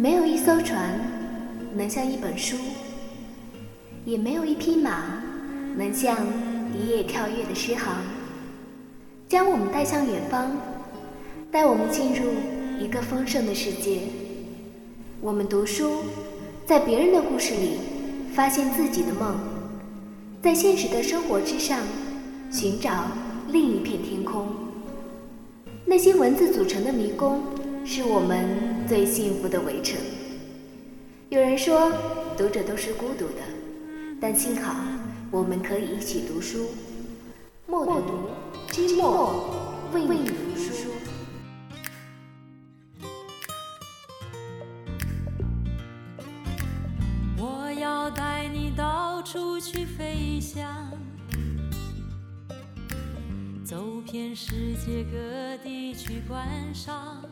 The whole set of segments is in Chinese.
没有一艘船能像一本书，也没有一匹马能像一叶跳跃的诗行，将我们带向远方，带我们进入一个丰盛的世界。我们读书，在别人的故事里发现自己的梦，在现实的生活之上寻找另一片天空。那些文字组成的迷宫，是我们最幸福的围城。有人说，读者都是孤独的，但幸好我们可以一起读书。默读，知默为你读书。我要带你到处去飞翔。走遍世界各地去观赏，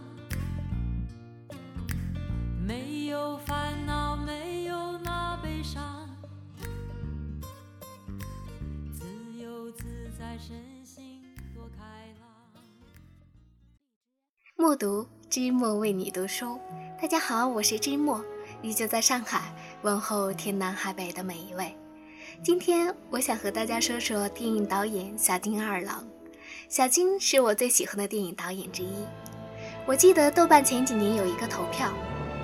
有烦恼，没有那悲伤，自由自在，身心多开朗。默读知墨为你读书，大家好，我是知墨，依旧在上海问候天南海北的每一位。今天我想和大家说说电影导演小津二郎。小金是我最喜欢的电影导演之一。我记得豆瓣前几年有一个投票，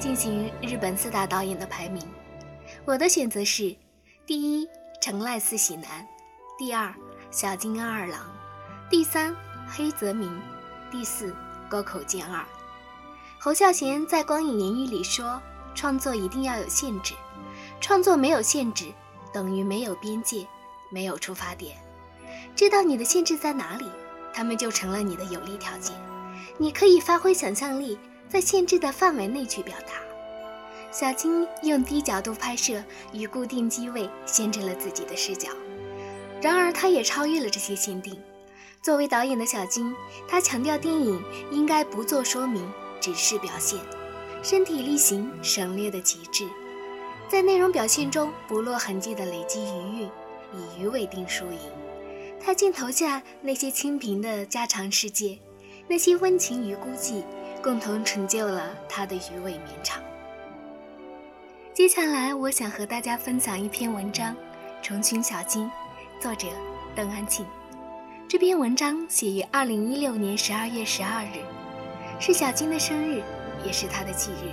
进行日本四大导演的排名。我的选择是：第一，成濑四喜男；第二，小津安二郎；第三，黑泽明；第四，沟口健二。侯孝贤在《光影言语》里说：“创作一定要有限制，创作没有限制，等于没有边界，没有出发点。知道你的限制在哪里。”他们就成了你的有利条件，你可以发挥想象力，在限制的范围内去表达。小金用低角度拍摄与固定机位限制了自己的视角，然而他也超越了这些限定。作为导演的小金，他强调电影应该不做说明，只是表现，身体力行省略的极致，在内容表现中不落痕迹的累积余韵，以余为定输赢。他镜头下那些清贫的家常世界，那些温情与孤寂，共同成就了他的余味绵长。接下来，我想和大家分享一篇文章《成群小金》，作者邓安庆。这篇文章写于二零一六年十二月十二日，是小金的生日，也是他的忌日。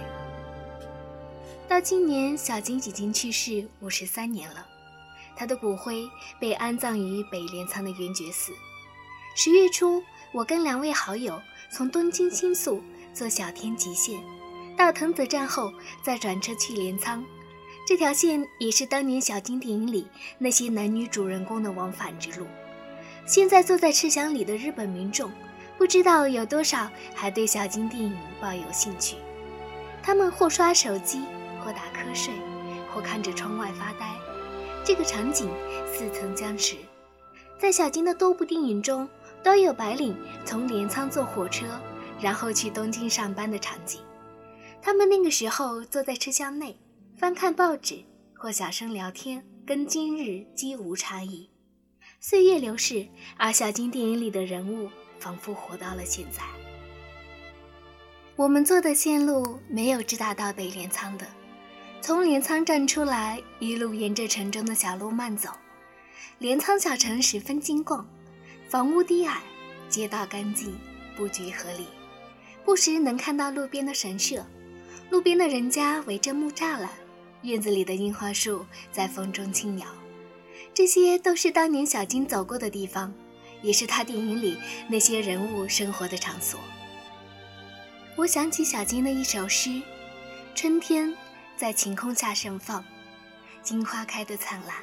到今年，小金已经去世五十三年了。他的骨灰被安葬于北镰仓的圆觉寺。十月初，我跟两位好友从东京新宿坐小田急线，到藤子站后再转车去镰仓。这条线也是当年小金电影里那些男女主人公的往返之路。现在坐在车厢里的日本民众，不知道有多少还对小金电影抱有兴趣。他们或刷手机，或打瞌睡，或看着窗外发呆。这个场景似曾相识，在小金的多部电影中都有白领从镰仓坐火车，然后去东京上班的场景。他们那个时候坐在车厢内，翻看报纸或小声聊天，跟今日几无差异。岁月流逝，而小金电影里的人物仿佛活到了现在。我们坐的线路没有直达到北镰仓的。从镰仓站出来，一路沿着城中的小路慢走。镰仓小城十分精逛，房屋低矮，街道干净，布局合理。不时能看到路边的神社，路边的人家围着木栅栏，院子里的樱花树在风中轻摇。这些都是当年小金走过的地方，也是他电影里那些人物生活的场所。我想起小金的一首诗：春天。在晴空下盛放，金花开得灿烂。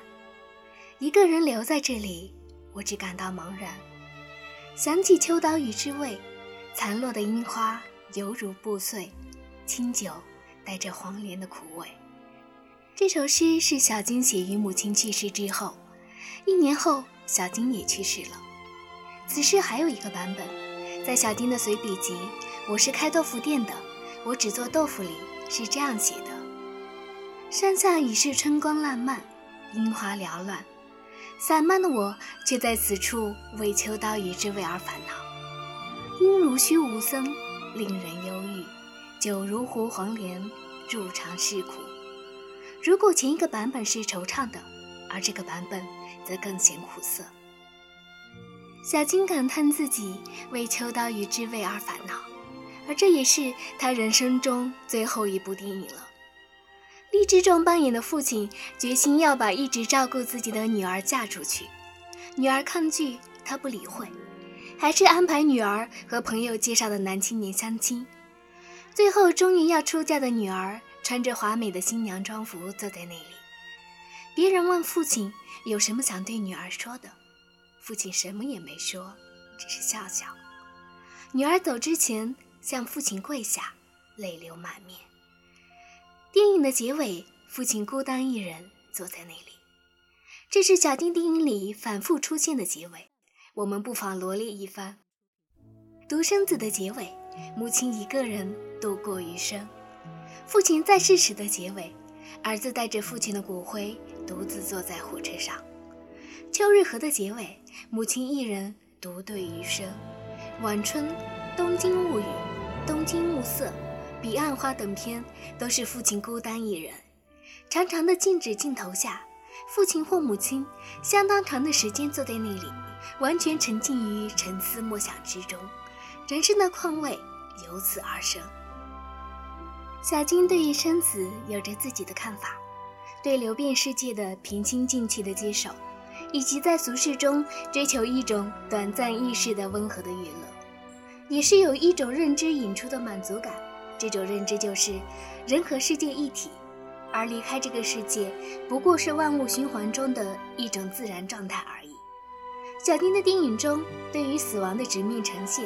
一个人留在这里，我只感到茫然。想起秋刀鱼之味，残落的樱花犹如布碎，清酒带着黄连的苦味。这首诗是小金写于母亲去世之后，一年后小金也去世了。此诗还有一个版本，在小金的随笔集《我是开豆腐店的，我只做豆腐》里是这样写的。山下已是春光烂漫，樱花缭乱，散漫的我却在此处为秋刀鱼之味而烦恼。音如虚无僧，令人忧郁；酒如胡黄连，入肠是苦。如果前一个版本是惆怅的，而这个版本则更显苦涩。小金感叹自己为秋刀鱼之味而烦恼，而这也是他人生中最后一部电影了。励志中扮演的父亲决心要把一直照顾自己的女儿嫁出去，女儿抗拒，他不理会，还是安排女儿和朋友介绍的男青年相亲。最后，终于要出嫁的女儿穿着华美的新娘装服坐在那里。别人问父亲有什么想对女儿说的，父亲什么也没说，只是笑笑。女儿走之前向父亲跪下，泪流满面。电影的结尾，父亲孤单一人坐在那里。这是小丁电影里反复出现的结尾，我们不妨罗列一番。独生子的结尾，母亲一个人度过余生；父亲在世时的结尾，儿子带着父亲的骨灰独自坐在火车上；秋日河的结尾，母亲一人独对余生；晚春，东京物语，东京暮色。彼岸花等片都是父亲孤单一人，长长的静止镜头下，父亲或母亲相当长的时间坐在那里，完全沉浸于沉思默想之中，人生的况味由此而生。小金对于生死有着自己的看法，对流变世界的平心静气的接受，以及在俗世中追求一种短暂易逝的温和的娱乐，也是有一种认知引出的满足感。这种认知就是人和世界一体，而离开这个世界不过是万物循环中的一种自然状态而已。小丁的电影中对于死亡的直面呈现，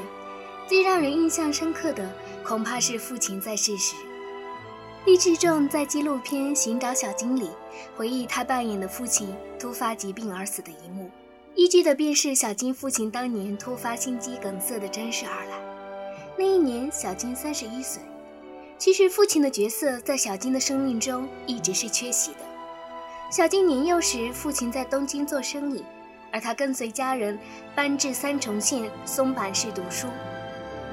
最让人印象深刻的恐怕是父亲在世时。厉志重在纪录片《寻找小金》里回忆他扮演的父亲突发疾病而死的一幕，依据的便是小金父亲当年突发心肌梗塞的真实而来。那一年，小金三十一岁。其实，父亲的角色在小金的生命中一直是缺席的。小金年幼时，父亲在东京做生意，而他跟随家人搬至三重县松坂市读书。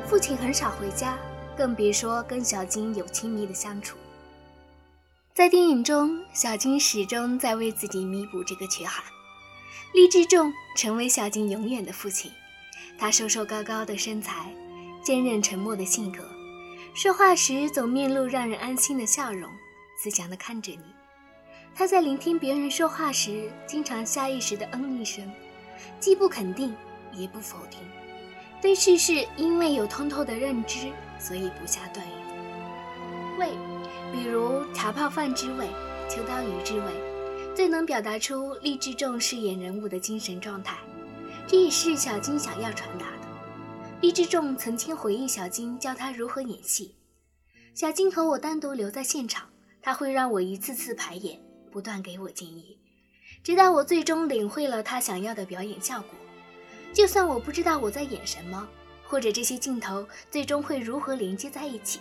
父亲很少回家，更别说跟小金有亲密的相处。在电影中，小金始终在为自己弥补这个缺憾。励志重成为小金永远的父亲。他瘦瘦高高的身材，坚韧沉默的性格。说话时总面露让人安心的笑容，慈祥地看着你。他在聆听别人说话时，经常下意识的嗯一声，既不肯定也不否定。对世事因为有通透的认知，所以不下断语。味，比如茶泡饭之味、秋刀鱼之味，最能表达出励志重饰演人物的精神状态。这也是小金想要传达的。毕志重曾经回忆小金教他如何演戏，小金和我单独留在现场，他会让我一次次排演，不断给我建议，直到我最终领会了他想要的表演效果。就算我不知道我在演什么，或者这些镜头最终会如何连接在一起，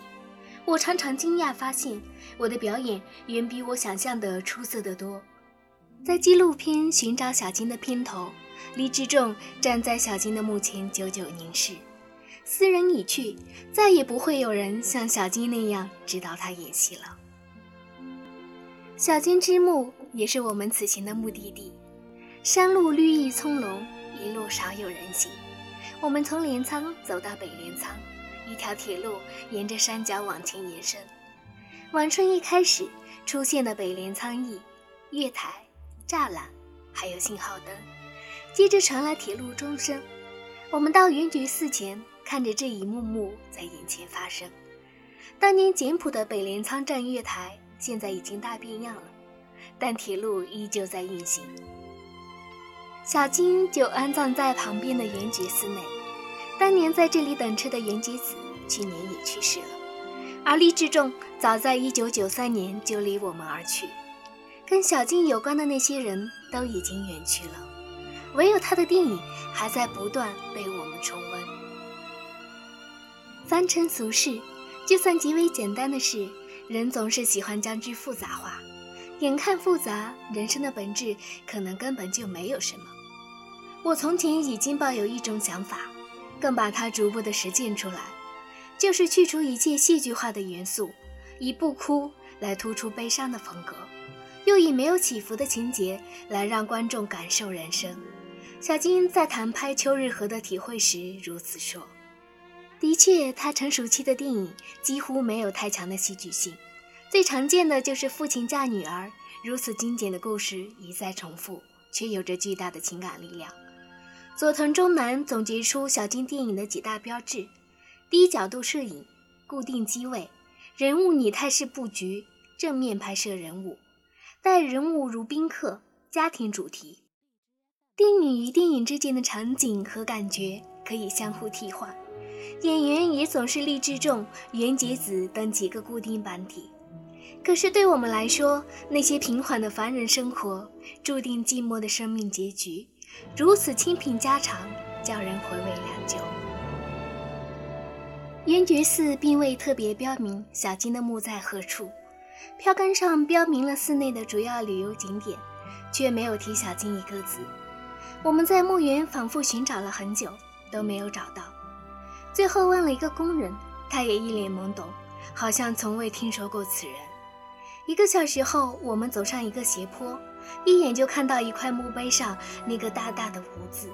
我常常惊讶发现我的表演远比我想象的出色得多。在纪录片《寻找小金》的片头。李志仲站在小金的墓前，久久凝视。斯人已去，再也不会有人像小金那样指导他演戏了。小金之墓也是我们此行的目的地。山路绿意葱茏，一路少有人行。我们从镰仓走到北镰仓，一条铁路沿着山脚往前延伸。晚春一开始出现的北镰仓驿、月台、栅栏，还有信号灯。接着传来铁路钟声，我们到圆觉寺前，看着这一幕幕在眼前发生。当年简朴的北镰仓站月台，现在已经大变样了，但铁路依旧在运行。小金就安葬在旁边的圆觉寺内。当年在这里等车的圆觉子，去年也去世了。而李志重早在1993年就离我们而去，跟小金有关的那些人都已经远去了。唯有他的电影还在不断被我们重温。凡尘俗世，就算极为简单的事，人总是喜欢将之复杂化。眼看复杂，人生的本质可能根本就没有什么。我从前已经抱有一种想法，更把它逐步的实践出来，就是去除一切戏剧化的元素，以不哭来突出悲伤的风格，又以没有起伏的情节来让观众感受人生。小金在谈拍《秋日河》的体会时如此说：“的确，他成熟期的电影几乎没有太强的戏剧性，最常见的就是父亲嫁女儿，如此经典的故事一再重复，却有着巨大的情感力量。”佐藤忠男总结出小金电影的几大标志：低角度摄影、固定机位、人物拟态式布局、正面拍摄人物、待人物如宾客、家庭主题。电影与电影之间的场景和感觉可以相互替换，演员也总是励志重、原节子等几个固定班底。可是对我们来说，那些平缓的凡人生活，注定寂寞的生命结局，如此清贫家常，叫人回味良久。圆觉寺并未特别标明小金的墓在何处，票根上标明了寺内的主要旅游景点，却没有提小金一个字。我们在墓园反复寻找了很久，都没有找到。最后问了一个工人，他也一脸懵懂，好像从未听说过此人。一个小时后，我们走上一个斜坡，一眼就看到一块墓碑上那个大大的“无”字。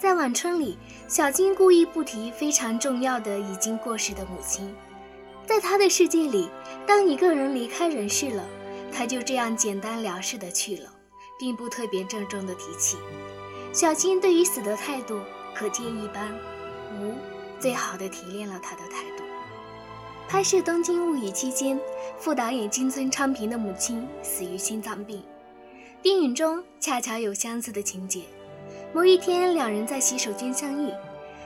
在晚春里，小金故意不提非常重要的已经过世的母亲。在他的世界里，当一个人离开人世了，他就这样简单了事的去了，并不特别郑重的提起。小金对于死的态度可见一斑，无最好的提炼了他的态度。拍摄《东京物语》期间，副导演金村昌平的母亲死于心脏病。电影中恰巧有相似的情节。某一天，两人在洗手间相遇，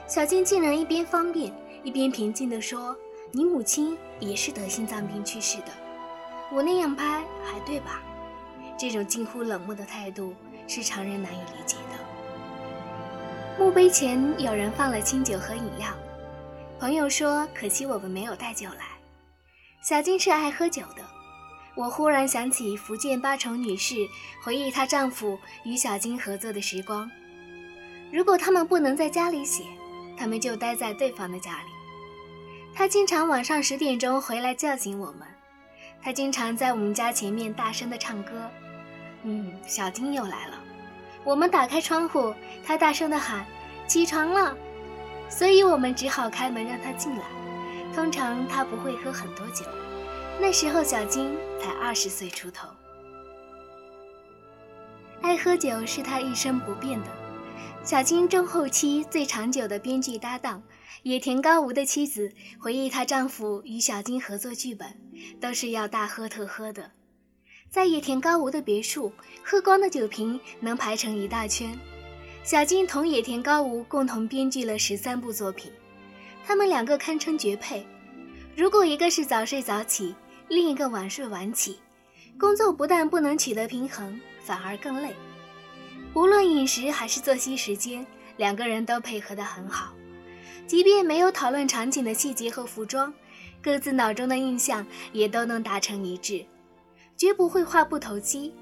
小金竟然一边方便一边平静地说：“你母亲也是得心脏病去世的。”我那样拍还对吧？这种近乎冷漠的态度是常人难以理解的。墓碑前有人放了清酒和饮料，朋友说可惜我们没有带酒来。小金是爱喝酒的，我忽然想起福建八重女士回忆她丈夫与小金合作的时光。如果他们不能在家里写，他们就待在对方的家里。他经常晚上十点钟回来叫醒我们，他经常在我们家前面大声的唱歌。嗯，小金又来了。我们打开窗户，他大声的喊：“起床了！”所以我们只好开门让他进来。通常他不会喝很多酒，那时候小金才二十岁出头。爱喝酒是他一生不变的。小金中后期最长久的编剧搭档野田高吾的妻子回忆，她丈夫与小金合作剧本，都是要大喝特喝的。在野田高吾的别墅，喝光的酒瓶能排成一大圈。小金同野田高吾共同编剧了十三部作品，他们两个堪称绝配。如果一个是早睡早起，另一个晚睡晚起，工作不但不能取得平衡，反而更累。无论饮食还是作息时间，两个人都配合得很好。即便没有讨论场景的细节和服装，各自脑中的印象也都能达成一致。绝不会话不投机，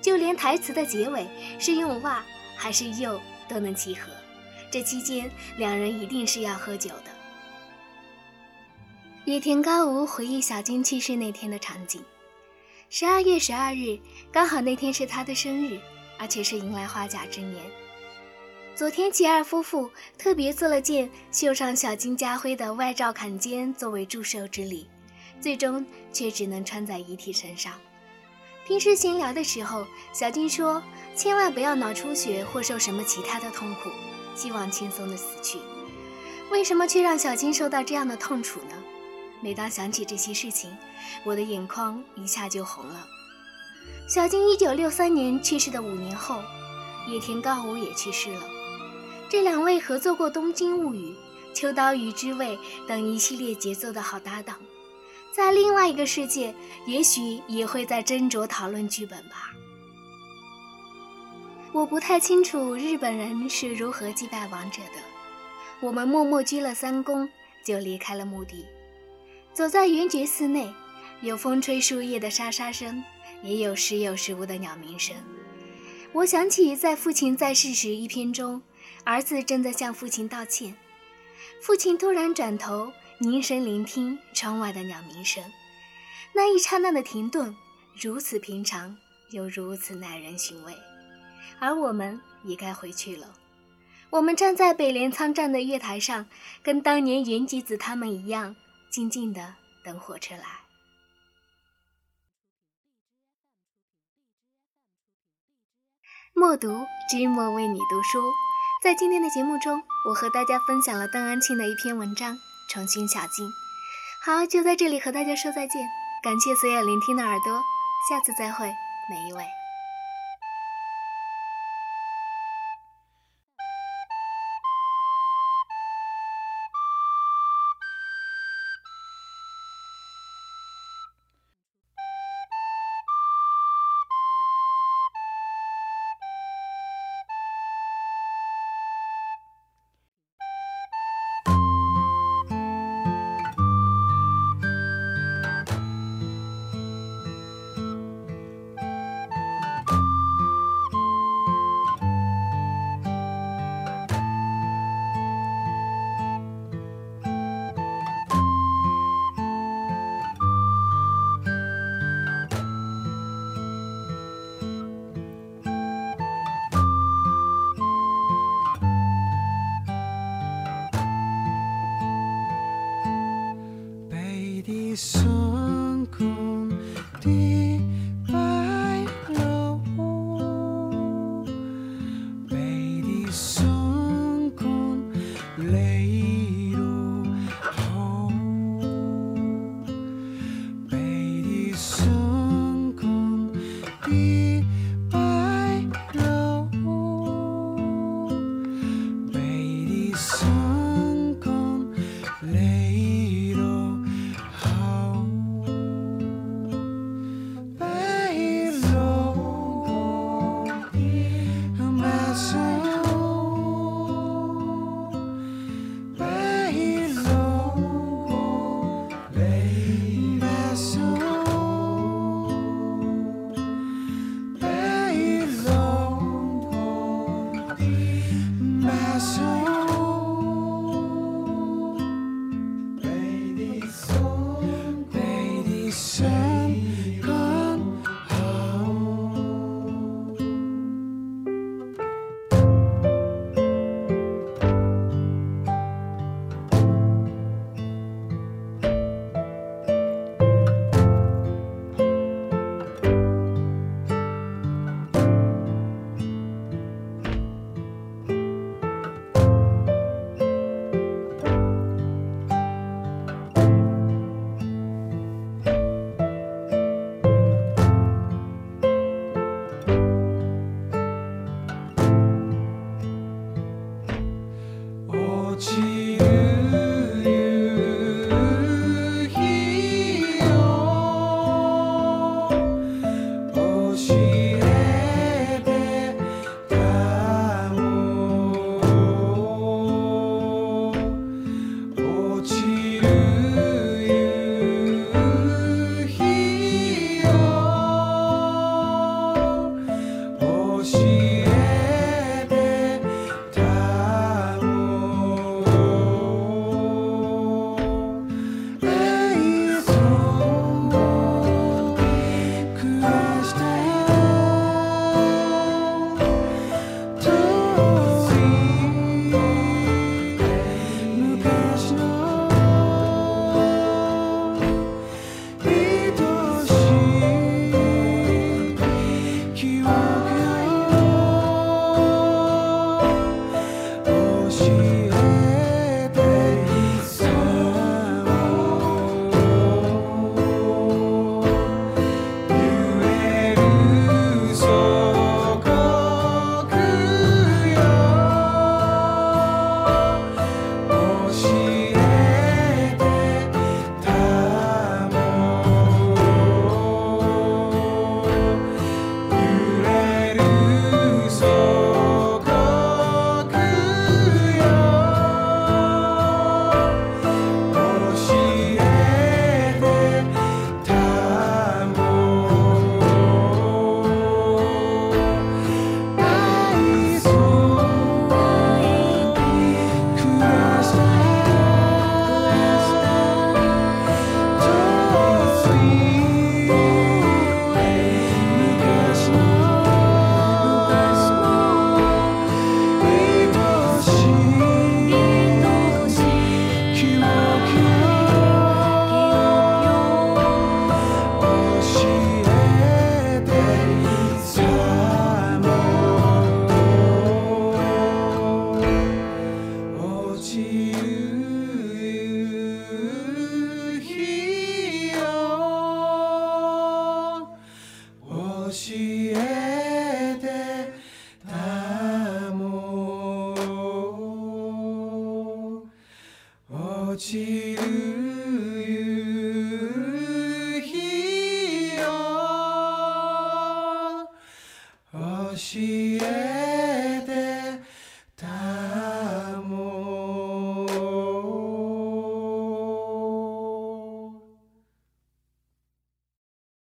就连台词的结尾是用“哇”还是“又”都能契合。这期间，两人一定是要喝酒的。野田高吾回忆小金去世那天的场景：十二月十二日，刚好那天是他的生日，而且是迎来花甲之年。佐田启二夫妇特别做了件绣上小金家徽的外罩坎肩作为祝寿之礼，最终却只能穿在遗体身上。平时闲聊的时候，小金说：“千万不要脑出血或受什么其他的痛苦，希望轻松的死去。”为什么却让小金受到这样的痛楚呢？每当想起这些事情，我的眼眶一下就红了。小金一九六三年去世的五年后，野田高吾也去世了。这两位合作过《东京物语》《秋刀鱼之味》等一系列节奏的好搭档。在另外一个世界，也许也会在斟酌讨论剧本吧。我不太清楚日本人是如何祭拜亡者的。我们默默鞠了三躬，就离开了墓地。走在圆觉寺内，有风吹树叶的沙沙声，也有时有时无的鸟鸣声。我想起在父亲在世时一篇中，儿子正在向父亲道歉，父亲突然转头。凝神聆听窗外的鸟鸣声，那一刹那的停顿，如此平常，又如此耐人寻味。而我们也该回去了。我们站在北镰仓站的月台上，跟当年云吉子他们一样，静静的等火车来。默读，知墨为你读书。在今天的节目中，我和大家分享了邓安庆的一篇文章《重新小径》。好，就在这里和大家说再见。感谢所有聆听的耳朵，下次再会，每一位。上